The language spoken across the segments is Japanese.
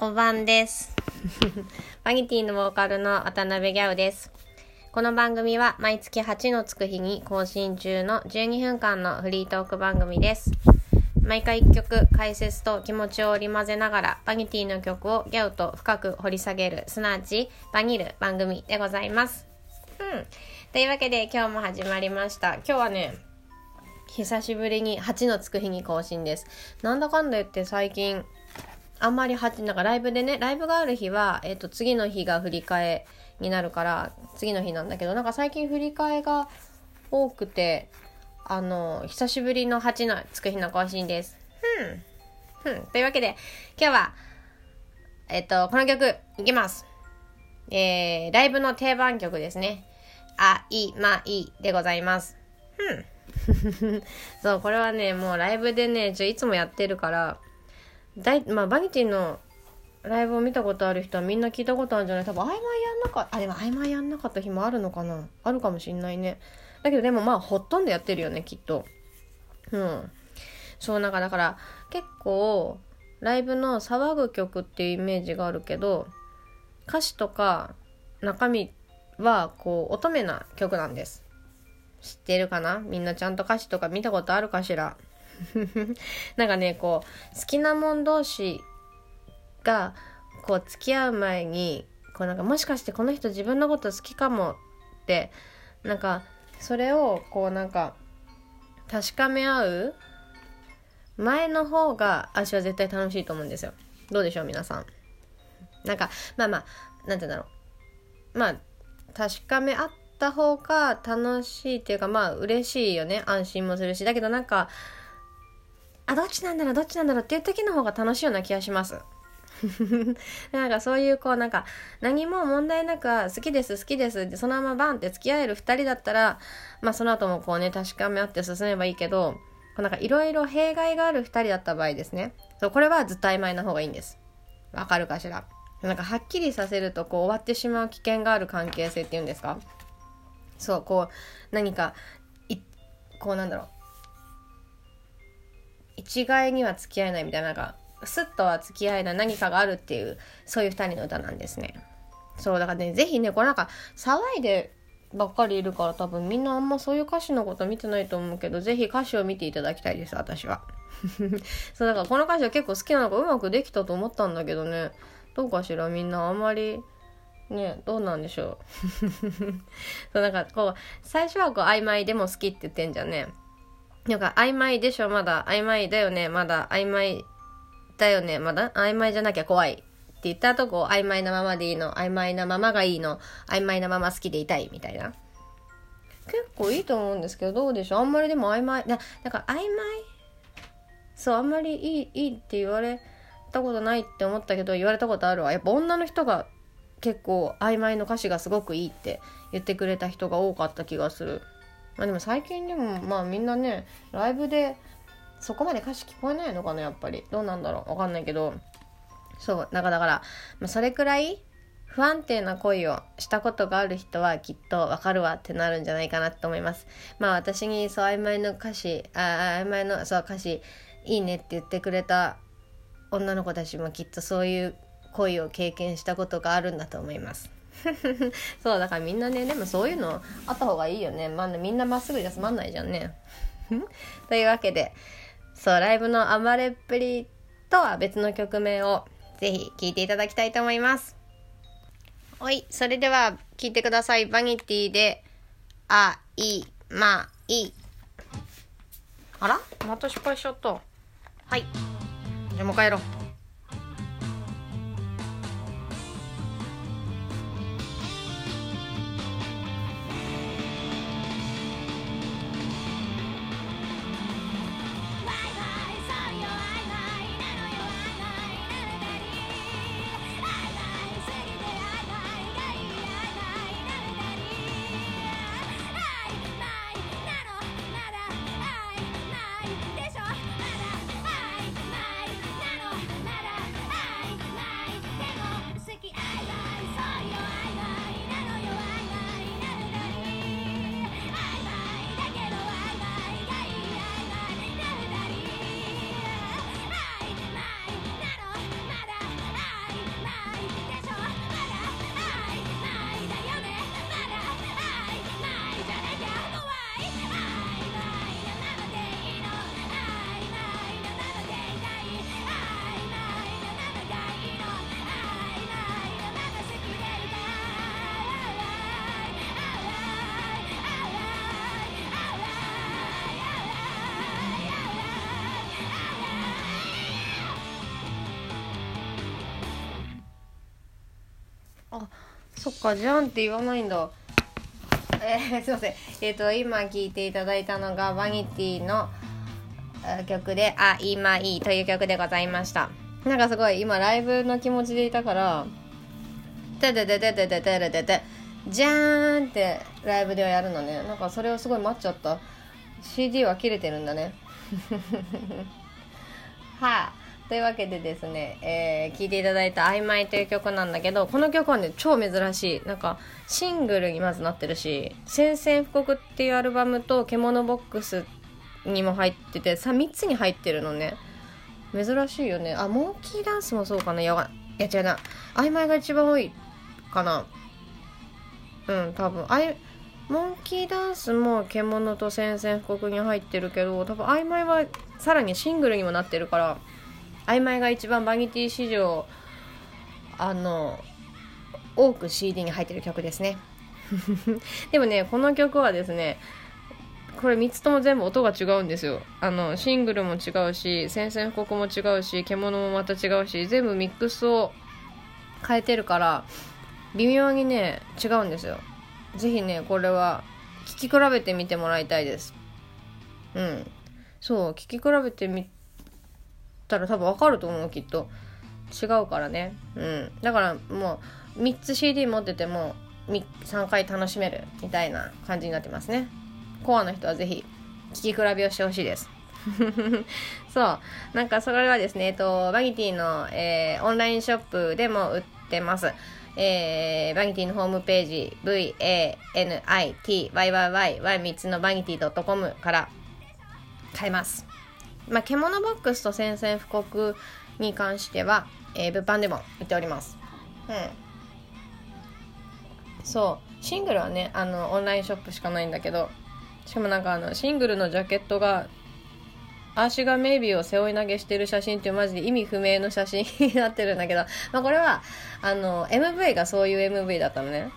おばんです。バニティのボーカルの渡辺ギャウです。この番組は毎月8のつく日に更新中の12分間のフリートーク番組です。毎回1曲解説と気持ちを織り交ぜながらバニティの曲をギャウと深く掘り下げるすなわちバニる番組でございます。うん。というわけで今日も始まりました。今日はね、久しぶりに8のつく日に更新です。なんだかんだ言って最近あんまり8なんかライブでねライブがある日は、えっと次の日が振り替えになるから次の日なんだけどなんか最近振り替えが多くてあの久しぶりの8のつく日の更新です。ふん。ふん。というわけで今日はえっとこの曲いきます。えー、ライブの定番曲ですね。あ、い、ま、いでございます。ふん。そう、これはね、もうライブでね、ちょいつもやってるから、だいまあ、バニティのライブを見たことある人はみんな聞いたことあるんじゃない？多分曖昧やんなかったあでも曖昧やんなかった日もあるのかな？あるかもしんないね。だけどでもまあほとんどやってるよねきっと。うん。そうなんかだから結構ライブの騒ぐ曲っていうイメージがあるけど歌詞とか中身はこう乙女な曲なんです。知ってるかな？みんなちゃんと歌詞とか見たことあるかしら？なんかねこう好きなもん同士がこう付き合う前にこうなんかもしかしてこの人自分のこと好きかもってなんかそれをこうなんか確かめ合う前の方が私は絶対楽しいと思うんですよ。どうでしょう皆さん。なんかまあまあなんて言うんだろう。まあ確かめ合った方が楽しいっていうかまあ嬉しいよね。安心もするし。だけどなんかあどっちなんだろうどっちなんだろうっていう時の方が楽しいような気がします。なんかそういうこうなんか何も問題なく好きです好きですってそのままバンって付き合える2人だったらまあその後もこうね確かめ合って進めばいいけどこうなんかいろいろ弊害がある2人だった場合ですね。そうこれはずっと曖昧な方がいいんです。わかるかしら？なんかはっきりさせるとこう終わってしまう危険がある関係性っていうんですか？そうこう何かいこうなんだろう。一概には付き合えないみたいななんかスッとは付き合えない何かがあるっていうそういう2人の歌なんですね。そうだからね是非ねこれなんか騒いでばっかりいるから多分みんなあんまそういう歌詞のこと見てないと思うけど是非歌詞を見ていただきたいです私は。そうだからこの歌詞は結構好きなのがうまくできたと思ったんだけどね。どうかしらみんなあんまりねどうなんでしょう。そうなんかこう最初はこう曖昧でも好きって言ってんじゃんね。なんか曖昧でしょまだ。曖昧だよね。まだ曖昧だよね。まだ？曖昧じゃなきゃ怖いって言った後こ曖昧なままでいいの。曖昧なままがいいの。曖昧なまま好きでいたいみたいな。結構いいと思うんですけどどうでしょう？あんまりでも曖昧だだか曖昧？そうあんまりいいいいって言われたことないって思ったけど言われたことあるわ。やっぱ女の人が結構曖昧の歌詞がすごくいいって言ってくれた人が多かった気がする。まあでも最近でもまあみんなねライブでそこまで歌詞聞こえないのかなやっぱり。どうなんだろう。わかんないけど。そうだからだから、まあ、それくらい不安定な恋をしたことがある人はきっとわかるわってなるんじゃないかなと思います。まあ私にそう曖昧の歌詞あ曖昧のそう歌詞いいねって言ってくれた女の子たちもきっとそういう恋を経験したことがあるんだと思います。そうだからみんなねでもそういうのあった方がいいよね、まあ、みんなまっすぐじゃつまんないじゃんね。というわけでそうライブの暴れっぷりとは別の曲名をぜひ聴いていただきたいと思います。はいそれでは聴いてください。バニティで「あいまい」あら？また失敗しちゃった。はい。じゃあもう帰ろう「そっかじゃんって言わないんだ。えー、すいません。えっ、ー、と今聴いていただいたのがバニティの曲で「あ今いい」という曲でございました。なんかすごい今ライブの気持ちでいたから「てててててててててじゃーん!」ってライブではやるのね。なんかそれをすごい待っちゃった。CD は切れてるんだね。はい、というわけでですね、えー、聞いていただいた「曖昧」という曲なんだけどこの曲はね超珍しい。なんかシングルにまずなってるし「宣戦布告」っていうアルバムと「獣ボックス」にも入ってて 3, 3つに入ってるのね。珍しいよね。あモンキーダンスもそうかな。いやいや違うな。曖昧が一番多いかな。うん多分。あいモンキーダンスも獣と宣戦布告に入ってるけど多分曖昧はさらにシングルにもなってるから曖昧が一番バニティ史上あの多く CD に入ってる曲ですね。でもねこの曲はですねこれ3つとも全部音が違うんですよ。あのシングルも違うし宣戦布告も違うし獣もまた違うし全部ミックスを変えてるから微妙にね違うんですよ。ぜひねこれは聞き比べてみてもらいたいです。うん。そう聞き比べてみてたら多分わかると思うきっと。違うからね。うん。だからもう3つ CD 持ってても3回楽しめるみたいな感じになってますね。コアの人はぜひ聞き比べをしてほしいです。そう。なんかそれはですねえっとバニティの、えー、オンラインショップでも売ってます。えー、バニティのホームページ VANITYYY3 つのバニティ .com から買えます。まあ、獣ボックスと宣戦布告に関しては、えー、物販でも売っております。うん。そう。シングルはね、あの、オンラインショップしかないんだけど、しかもなんかあの、シングルのジャケットがアーシュがメイビーを背負い投げしてる写真っていうマジで意味不明の写真になってるんだけど、まあ、これは、あの、MV がそういう MV だったのね。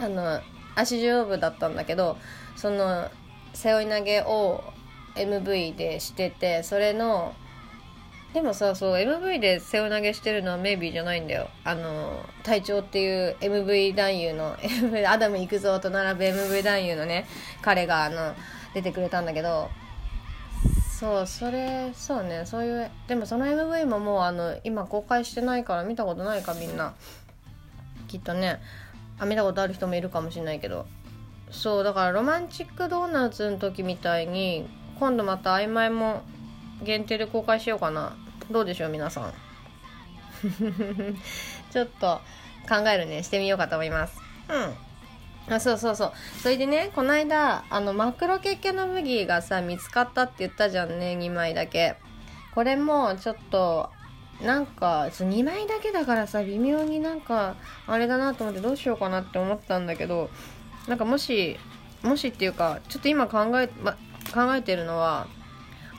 あの、足丈夫だったんだけど、その、背負い投げを MV でしてて、それの、でもさ、そう、MV で背負投げしてるのはメイビーじゃないんだよ。あの、隊長っていう MV 男優の、アダム行くぞと並ぶ MV 男優のね、彼があの、出てくれたんだけど、そうそれそうねそういうでもその MV ももうあの今公開してないから見たことないかみんなきっとねあ見たことある人もいるかもしれないけどそうだからロマンチックドーナツの時みたいに今度また曖昧も限定で公開しようかな。どうでしょう皆さん。ちょっと考えるね。してみようかと思います。うん。あそうそうそう。それでねこの間あのマクロケッケの麦がさ見つかったって言ったじゃんね2枚だけ。これもちょっとなんか2枚だけだからさ微妙になんかあれだなと思ってどうしようかなって思ったんだけどなんかもしもしっていうかちょっと今考え,、ま、考えてるのは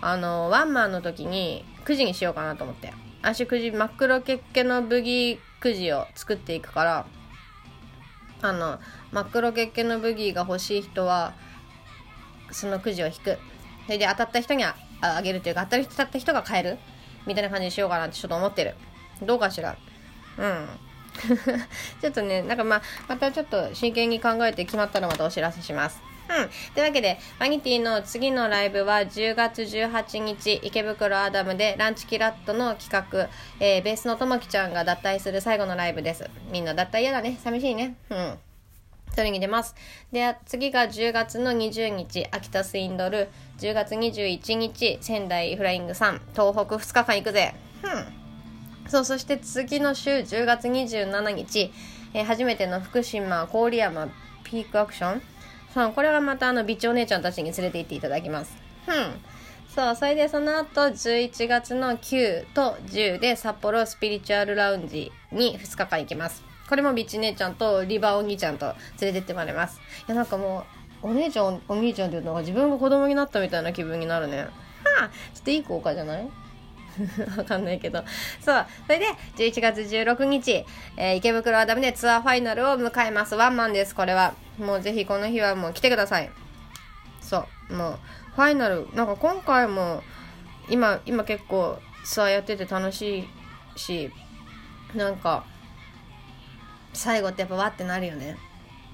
あのワンマンの時に9時にしようかなと思って。足9時マックロケッケのブギ9時を作っていくからあの真っ黒月経のブギーが欲しい人はそのくじを引く。それで当たった人にはあげるというか当たった人が買える？みたいな感じにしようかなってちょっと思ってる。どうかしら？うん。ちょっとねなんかままたちょっと真剣に考えて決まったらまたお知らせします。うん。というわけで、マニティの次のライブは10月18日、池袋アダムでランチキラットの企画、えー、ベースのともきちゃんが脱退する最後のライブです。みんな脱退嫌だね。寂しいね。うん。それに出ます。で、次が10月の20日、秋田スインドル、10月21日、仙台フライングさん、東北2日間行くぜ。うん。そう、そして次の週、10月27日、えー、初めての福島郡山ピークアクション。そう、これはまたあの、美長姉ちゃんたちに連れて行っていただきます。うん。そう、それでその後、11月の9と10で札幌スピリチュアルラウンジに2日間行きます。これもビッチ姉ちゃんとリバお兄ちゃんと連れてってもらいます。いや、なんかもう、お姉ちゃん、お兄ちゃんっていうのが自分が子供になったみたいな気分になるね。はあ、ちょっといい効果じゃない？わかんないけど。そう。それで、11月16日、えー、池袋アダムでツアーファイナルを迎えます。ワンマンです、これは。もうぜひこの日はもう来てください。そう。もう、ファイナル、なんか今回も、今、今結構ツアーやってて楽しいし、なんか、最後ってやっぱわってなるよね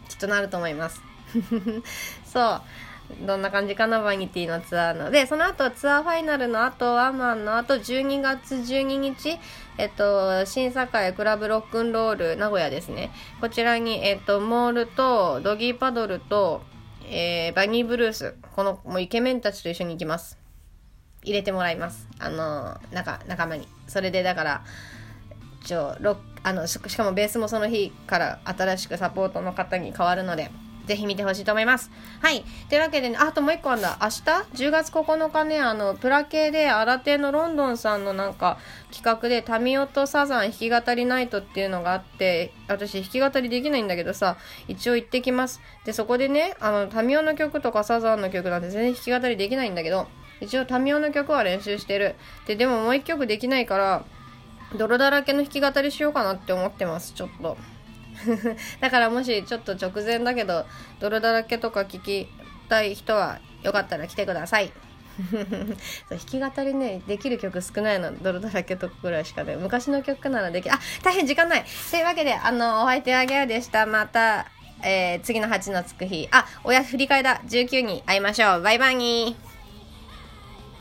きっとなると思います そうどんな感じかなバニティのツアーの。でその後ツアーファイナルの後ワンマンの後12月12日えっと審査会クラブロックンロール名古屋ですね。こちらにえっとモールとドギーパドルと、えー、バニーブルース。このもうイケメンたちと一緒に行きます。入れてもらいます。あの仲仲間に。それでだから一応ロあのしかもベースもその日から新しくサポートの方に変わるのでぜひ見てほしいと思います。はい。というわけで、ね、あともう一個あんだ。明日 ?10 月9日ね、あの、プラ系で新手のロンドンさんのなんか企画で、タミオとサザン弾き語りナイトっていうのがあって、私弾き語りできないんだけどさ、一応行ってきます。で、そこでね、あの、タミオの曲とかサザンの曲なんて全然弾き語りできないんだけど、一応タミオの曲は練習してる。で、でももう一曲できないから、泥だらけの弾き語りしようかなって思ってます、ちょっと。だからもしちょっと直前だけど、泥だらけとか聞きたい人は、よかったら来てください。弾き語りね、できる曲少ないの。泥だらけとかぐらいしかね。昔の曲ならでき。あ、大変時間ない。というわけで、あの、お相手はギャルでした。また、えー、次の8のつく日。あ、親振り替えだ。19に会いましょう。バイバイにー。